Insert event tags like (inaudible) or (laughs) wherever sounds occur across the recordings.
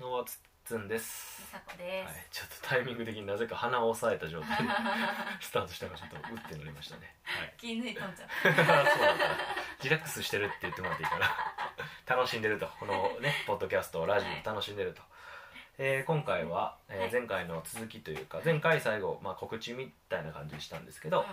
のつっつんです。みさこではいす、、ちょっとタイミング的になぜか鼻を押さえた状態で (laughs) スタートしたからちょっとうってなりましたね。はい。気抜いとんちゃう？そうだからリラックスしてるって言ってもらっていいかな。楽しんでると。このね (laughs) ポッドキャストラジオ楽しんでると、えー今回は、えーはい。前回の続きというか前回最後、まあ、告知みたいな感じにしたんですけど、う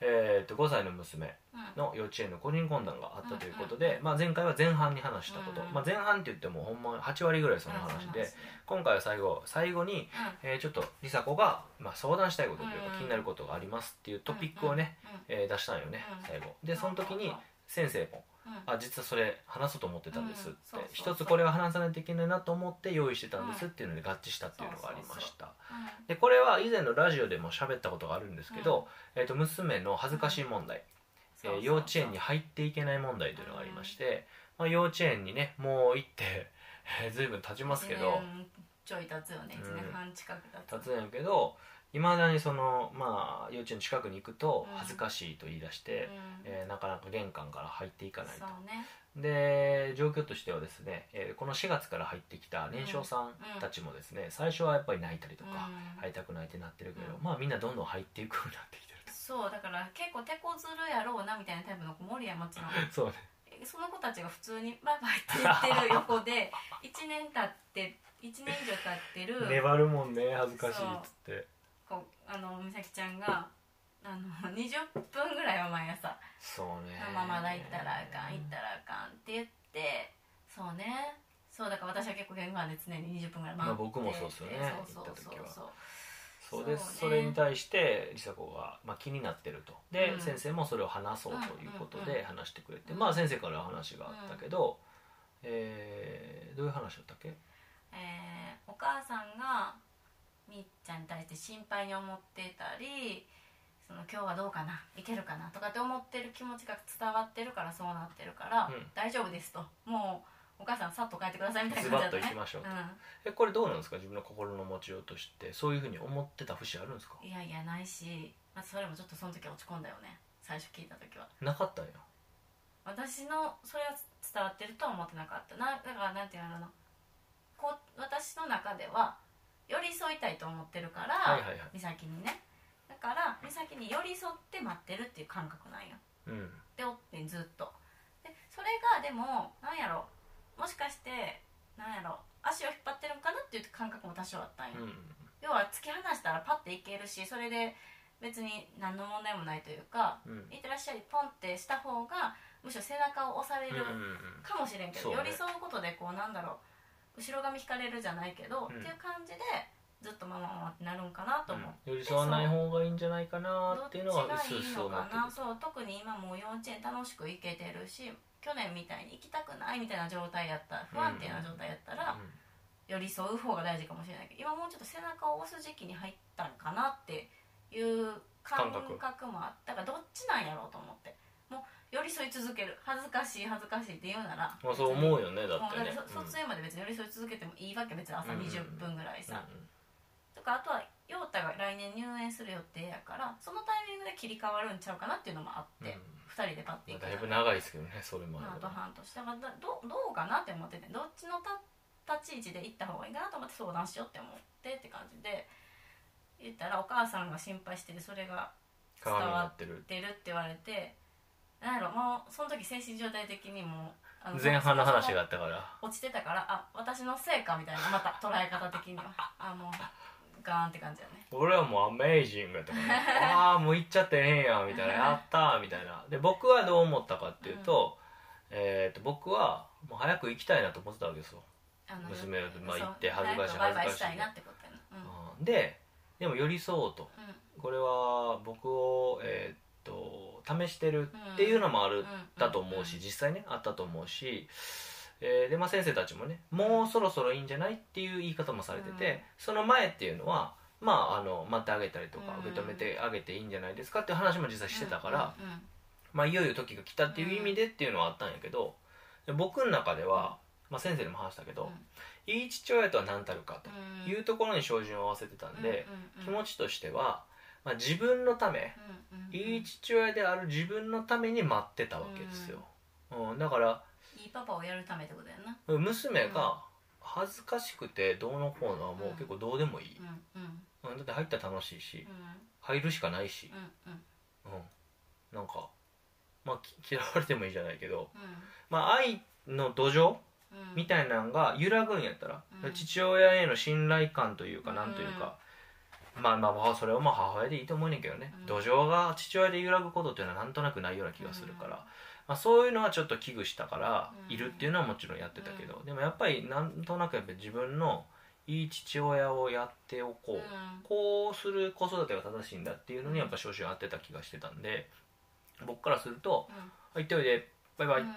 えー、と5歳の娘の幼稚園の個人懇談があったということで、まあ、前回は前半に話したこと、うんまあ、前半って言ってもほんま8割ぐらいその話で、今回は最後最後に、えーちょっと梨紗子が、まあ、相談したいことというか、うん気になることがありますっていうトピックをね、えー出したんよね、うん。最後。でその時に先生もうんう。ん「あ実はそれ話そうと思ってたんです」って。一つこれは話さないといけないなと思って用意してたんですっていうので合致したっていうのがありました。うんでこれは以前のラジオでも喋ったことがあるんですけど、えー、と娘の恥ずかしい問題、えー幼稚園に入っていけない問題というのがありまして、まあ、幼稚園にねもう行って、えー、随分経ちますけど。ちょい経つよね。うん1年半近く経つ。経つんやけどいまだにそのまあ幼稚園の近くに行くとうん。恥ずかしいと言い出して、うん。えーなかなか玄関から入っていかないと。ね。で状況としてはですね、えーこの4月から入ってきた年少さんたちもですね、最初はやっぱり泣いたりとか、うん。入りたくないってなってるけど、うんまあみんなどんどん入っていくようになってきてる (laughs) そうだから結構手こずるやろうなみたいなタイプの子もおるやんもちろん。と (laughs) そうね。えその子たちが普通にバイバイって言ってる横で1年経って1年以上経ってる。(laughs) 粘るもんね恥ずかしいっつってこうあの美咲ちゃんがあの (laughs) 20分ぐらいは毎朝そうね「ママまだ行ったらあかん行ったらあかん」って言ってそうね。そうだから私は結構玄関で常に20分ぐらい待って、まあ僕もそうっすよねそうそう行った時は。そうそうです。そ,、そうねれに対して梨紗子が、まあ、気になってると。で、うん。先生もそれを話そうということうんで話してくれて、うんまあ先生から話があったけど、えーどういう話だったっけえーお母さんがみっちゃんに対して心配に思ってたりその今日はどうかないけるかなとかって思ってる気持ちが伝わってるからそうなってるから、うん。大丈夫ですと。もうお母さんさっと帰ってくださいみたいズバッな感じだったね。と行きましょうと、うえこれどうなんですか？自分の心の持ちようとしてそういうふうに思ってた節あるんですか？ん、いやいやないし、まあ、それもちょっとその時は落ち込んだよね。最初聞いた時は。なかったんや。私のそれは伝わってるとは思ってなかった。なだからなんていうのかな。こう私の中では寄り添いたいと思ってるから、はいはいはい。美咲にね。だから美咲に寄り添って待ってるっていう感覚なんよ。うん。でおってんずっと。でそれがでもなんやろ。もしかしてなんやろ。足を引っ張ってるんかなっていう感覚も多少あったんよ、うん。要は突き放したらパッていけるしそれで別に何の問題もないというかうん「いってらっしゃい」ポンってした方がむしろ背中を押されるうんうんかもしれんけど、そうね。寄り添うことでこうなんだろう後ろ髪引かれるじゃないけど、うん。っていう感じでずっとママママってなるんかなと思って、寄り添わない方がいいんじゃないかなっていうのはどっちがいいのかな思ってる。そう特に今もう幼稚園楽しく行けてるし去年みたいに行きたくないみたいな状態やったら不安定な状態やったら、寄り添う方が大事かもしれないけど今もうちょっと背中を押す時期に入ったんかなっていう感覚。もあったからどっちなんやろうと思って。もう寄り添い続ける。恥ずかしい恥ずかしいって言うなら。まあそう思うよねだってね。そ卒園まで別に寄り添い続けてもいいわけ別に朝うん20分ぐらいさ、うんとかあとは陽太が来年入園する予定やからそのタイミングで切り替わるんちゃうかなっていうのもあって、うん。二2人でパッて行くまあだいぶ長いですけどねそれもまああと半年。だからだどどうかなって思っててどっちのた立ち位置で行った方がいいかなと思って相談しようって思ってって感じで言ったらお母さんが心配しててそれが伝わってるって言われてなんやろもうその時精神状態的にもうあの前半の話があったから。落ちてたからあ私のせいかみたいなまた捉え方的には。(laughs) あもうガーンって感じだね。俺はもうアメージングとかね (laughs) ああもう行っちゃってええんやみたいな (laughs) やったーみたいな。で僕はどう思ったかっていうと,、えー、と僕はもう早く行きたいなと思ってたわけですよ、娘がまあ行って恥ずかしい恥ずかしい。したいなってことやな。うん。ででも寄り添おうと。うん。うんこれは僕をえーっと試してるっていうのもある、だと思うし、実際ねあったと思うし、えーでまあ、先生たちもねもうそろそろいいんじゃないっていう言い方もされてて、うん。その前っていうのはまああの待ってあげたりとかうん。受け止めてあげていいんじゃないですかっていう話も実際してたから、まあ、いよいよ時が来たっていう意味でっていうのはあったんやけどで僕の中では、まあ、先生にも話したけど、いい父親とは何たるかとうん。いうところに照準を合わせてたんで、気持ちとしては、まあ、自分のため、いい父親である自分のために待ってたわけですよ、うん。だからいいパパをやるためってことやな。娘がは恥ずかしくてどうのこうのはもう結構どうでもいい、うんだって入ったら楽しいしうん。入るしかないし。うんうなんかまあき (laughs) 嫌われてもいいじゃないけどうん。まあ愛の土壌うん。みたいなのが揺らぐんやったら、うん。父親への信頼感というかうんなんというか、まあまあまあそれはまあ母親でいいと思うねんけどね、うん。土壌が父親で揺らぐことっていうのはなんとなくないような気がするから、まあ、そういうのはちょっと危惧したからうん。いるっていうのはもちろんやってたけど、でもやっぱりなんとなくやっぱり自分のいい父親をやっておこう、うん。こうする子育てが正しいんだっていうのにやっぱ少々合ってた気がしてたんで。僕からするとうん「行っておいで。バイバイ」うん。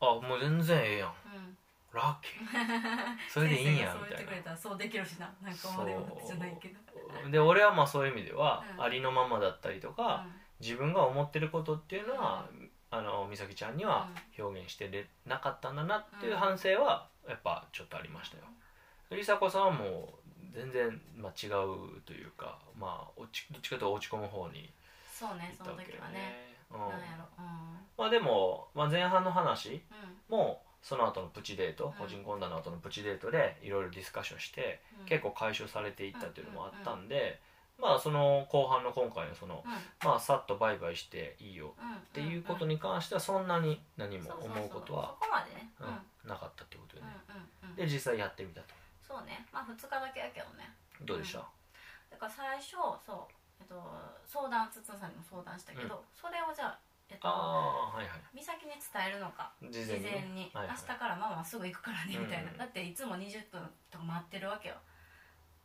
あもう全然ええやん。うんラッキー。(laughs) それでいいんやみたいな。そう言ってくれたらそうできるしな。なんか思うわけじゃないけど。で俺はまあそういう意味では、うん。ありのままだったりとか、自分が思ってることっていうのは、あの美咲ちゃんには表現してれなかったんだなっていう反省はやっぱちょっとありましたよ。梨紗子さんはもう全然、まあ、違うというか、まあ、落ちどっちかというと落ち込む方にそうねその行ったわけよ時はね。うんなんやろ。うん。まあでも、まあ、前半の話うん。もその後のプチデート、うん。個人懇談の後のプチデートでいろいろディスカッションして、うん。結構解消されていったっていうのもあったんで、まあその後半の今回のその、うん。まあさっとバイバイしていいようんっていうことに関してはそんなに何も思うことはそこまでね。ううんんなかったってことよね、で実際やってみたと。そうね。まあ2日だけやけどね。どうでした、だから最初そうえっと相談つつんさんにも相談したけどそれをじゃあえっとああはいはい。美咲に伝えるのか。事事前に。明日からママすぐ行くからねみたいな、うんだっていつも20分とか待ってるわけよ。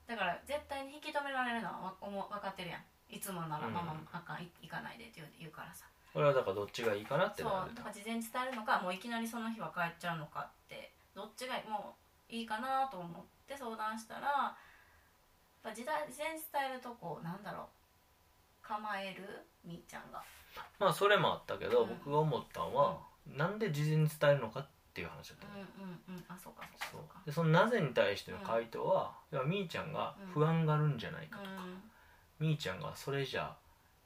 だから絶対に引き止められるのは分かってるやん。いつもならうん。ママあかんい行かないでって言うからさ。これはだからどっちがいいかなってそう。だから事前に伝えるのかもういきなりその日は帰っちゃうのかってどっちがもういいかなと思って相談したらやっぱ時代事前に伝えるとこうなんだろう。構えるみーちゃんがまあそれもあったけど、うん。僕が思ったのは、なんで事前に伝えるのかっていう話だったの、うんうんうん。あそうかそうかそそううか。でそのなぜに対しての回答は、みーちゃんが不安があるんじゃないかとか、みーちゃんがそれじゃ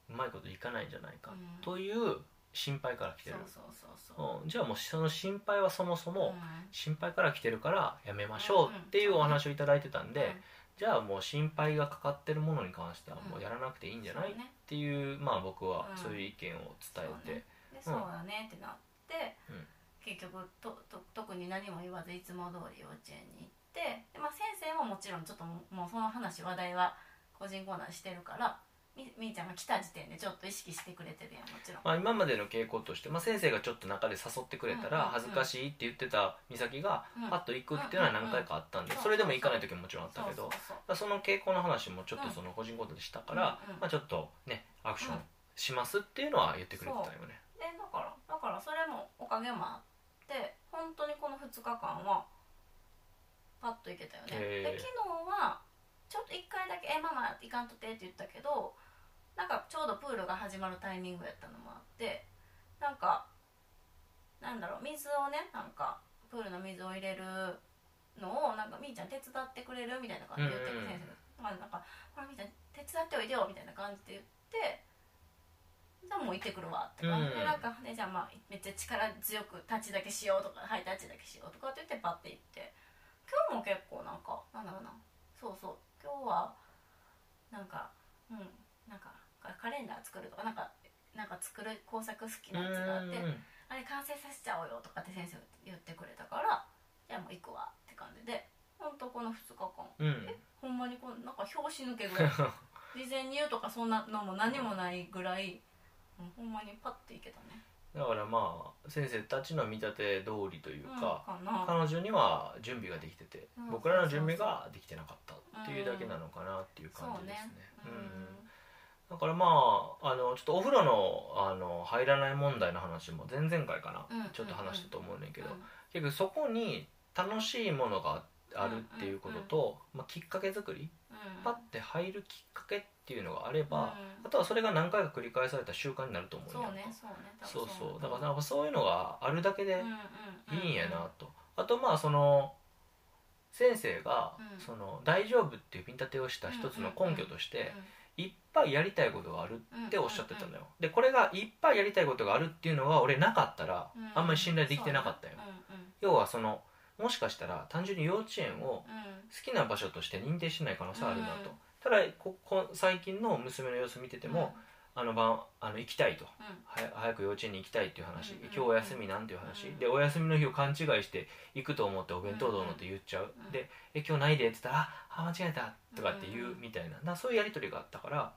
うまいこといかないんじゃないか、うん。という心配から来てる。そうそうそうそう。うん。じゃあもうその心配はそもそもうん。心配から来てるからやめましょうっていうお話をいただいてたんで、じゃあもう心配がかかってるものに関してはもうやらなくていいんじゃない、うねていうまあ僕はうん。そういう意見を伝えて、でそうだねってなって、うん。結局とと特に何も言わずいつも通り幼稚園に行ってで、まあ、先生ももちろんちょっともうもうその話話題は個人コーナーしてるからみみーちゃんが来た時点でちょっと意識してくれてるやんもちろん。まあ、今までの傾向として、まあ、先生がちょっと中で誘ってくれたらうんうんうん。恥ずかしいって言ってた美咲がうん。パッと行くっていうのは何回かあったんでうんうんそれでも行かない時ももちろんあったけどそうその傾向の話もちょっとその個人コーナーでしたから、うんうん。まあ、ちょっとねアクションうんしますっていうのは言ってくれてたよね。でだからだからそれもおかげもあって本当にこの2日間はパッといけたよね。へー。で昨日はちょっと1回だけ「えママ行かんとって」って言ったけどなんかちょうどプールが始まるタイミングやったのもあってなんかなんだろう水をねなんかプールの水を入れるのをなんかみーちゃん手伝ってくれる？みたいな感じで言ってくうんうん先生が、まあ、なんか「ほらみーちゃん手伝っておいでよ」みたいな感じで言ってじゃあもう行ってくるわって感じで、うんなんかねじゃあまあめっちゃ力強くタッチだけしようとかはいタッチだけしようとかって言ってパッて行って。今日も結構なんかなんだろうな。そうそう今日はなんかうんなんかカレンダー作るとかなんかなんか作る工作好きなやつがあってうん。あれ完成させちゃおうよとかって先生が言ってくれたからじゃあもう行くわって感じでほんとこの2日間。うん。えほんまにこうなんか拍子抜けぐらい事前に言うとかそんなのも何もないぐらい、うん、ほんまにパッていけたね。だからまあ先生たちの見立て通りというか、うん、かな。彼女には準備ができてて、うん僕らの準備ができてなかったっていうだけなのかなっていう感じですね。そうね。うん。だからまああのちょっとお風呂のあの入らない問題の話も前々回かな、うんちょっと話したと思うねんけど、うん。結局そこに楽しいものがあるっていうことと、まあ、きっかけ作りうん。パッて入るきっかけっていうのがあれば、うん。あとはそれが何回か繰り返された習慣になると思うそうやんかね。そうそう。分そう。だからなんかそういうのがあるだけでいいんやなと、あとまあその先生がうん。その大丈夫っていう見立てをした一つの根拠としていっぱいやりたいことがあるっておっしゃってたのよ。でこれがいっぱいやりたいことがあるっていうのが俺なかったらあんまり信頼できてなかったよ。要はそのもしかしたら単純に幼稚園をうん。好きな場所として認定してない可能性あるなと、うん。ただここ最近の娘の様子見てても、あの晩あの行きたいと。はや早く幼稚園に行きたいっていう話、うんうんうん。今日お休みなんていう話、うんでお休みの日を勘違いして行くと思ってお弁当どうのって言っちゃう、うんで「え今日ないで」って言ったら「ああ間違えた」とかって言うんううん。みたいな、そういうやり取りがあったから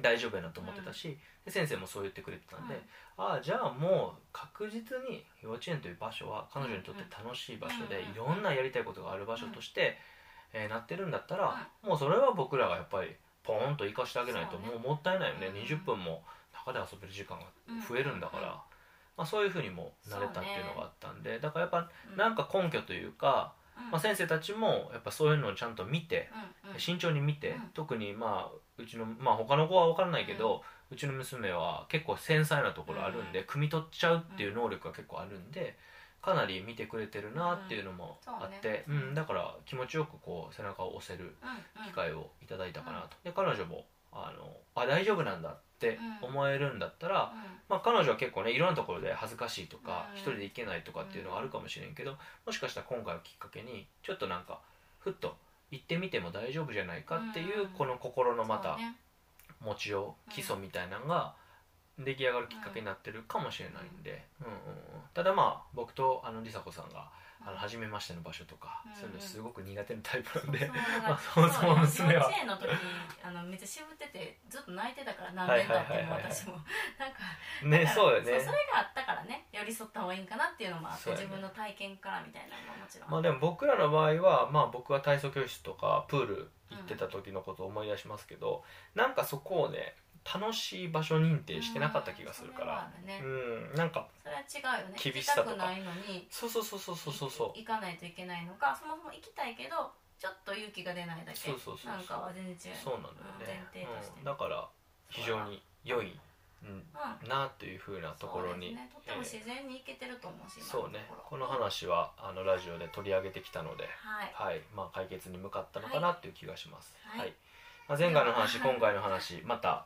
大丈夫やなと思ってたし、で先生もそう言ってくれてたんで、ああじゃあもう確実に幼稚園という場所は彼女にとって楽しい場所で、うんいろんなやりたいことがある場所として、えーなってるんだったら、もうそれは僕らがやっぱりポーンと生かしてあげないともうもったいないよね、うん。20分も中で遊べる時間が増えるんだから、うん。まあ、そういうふうにもなれたっていうのがあったんで、だからやっぱうん。なんか根拠というか、うん。まあ、先生たちもやっぱそういうのをちゃんと見て、うんうん。慎重に見て、うん。特にまあうちのまあ他の子は分からないけど、うちの娘は結構繊細なところあるんで、汲み取っちゃうっていう能力が結構あるんでかなり見てくれてるなっていうのもあって、うんねうんだから気持ちよくこう背中を押せるうんうん。機会をいただいたかなと、で彼女もあのあ大丈夫なんだって思えるんだったら、まあ、彼女は結構ねいろんなところで恥ずかしいとか、うん。一人で行けないとかっていうのはあるかもしれんけどもしかしたら今回をきっかけにちょっとなんかふっと行ってみても大丈夫じゃないかっていう、うん。この心のまた持ちよう基礎みたいなのが出来上がるきっかけになってるかもしれないんで、うん。うんうん。ただまあ僕とあの梨紗子さんがあの初めましての場所とか、うんそういうのすごく苦手なタイプなんで、そう (laughs) まあそもそも娘は。幼稚園の時あのめっちゃ渋っててずっと泣いてたから何年経っても私も。なんかねそうよね。それがあったからね寄り添った方がいいんかなっていうのもあって、自分の体験からみたいなのももちろん、まあでも僕らの場合は、まあ、僕は体操教室とかプール行ってた時のことを思い出しますけど、なんかそこをね楽しい場所認定してなかった気がするから。ね。うんなんかそれは違うよね。厳しさとか。のに。そうそうそうそうそうそう。そう行かないといけないのか。そもそも行きたいけどちょっと勇気が出ないだけ。そうそうそうなんかは全然違うそうなんだよね、前提として。うん、だから非常に良い、うん、うん。なというふうなところに、ね、とっても自然に行けてると思うし、えー今そうね。この話はあのラジオで取り上げてきたので、はい。はい。まあ、解決に向かったのかなっていう気がします、はい。はい。まあ、前回の話はい今回の話また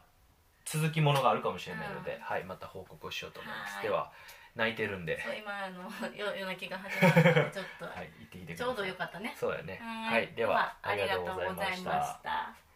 続きものがあるかもしれないので、はい、また報告をしようと思います、はい。では泣いてるんで、今あの夜夜泣きが始まったのでちょっと、はい、行ってきてください。ちょうどよかったね。そうだよねははいではありがとうございました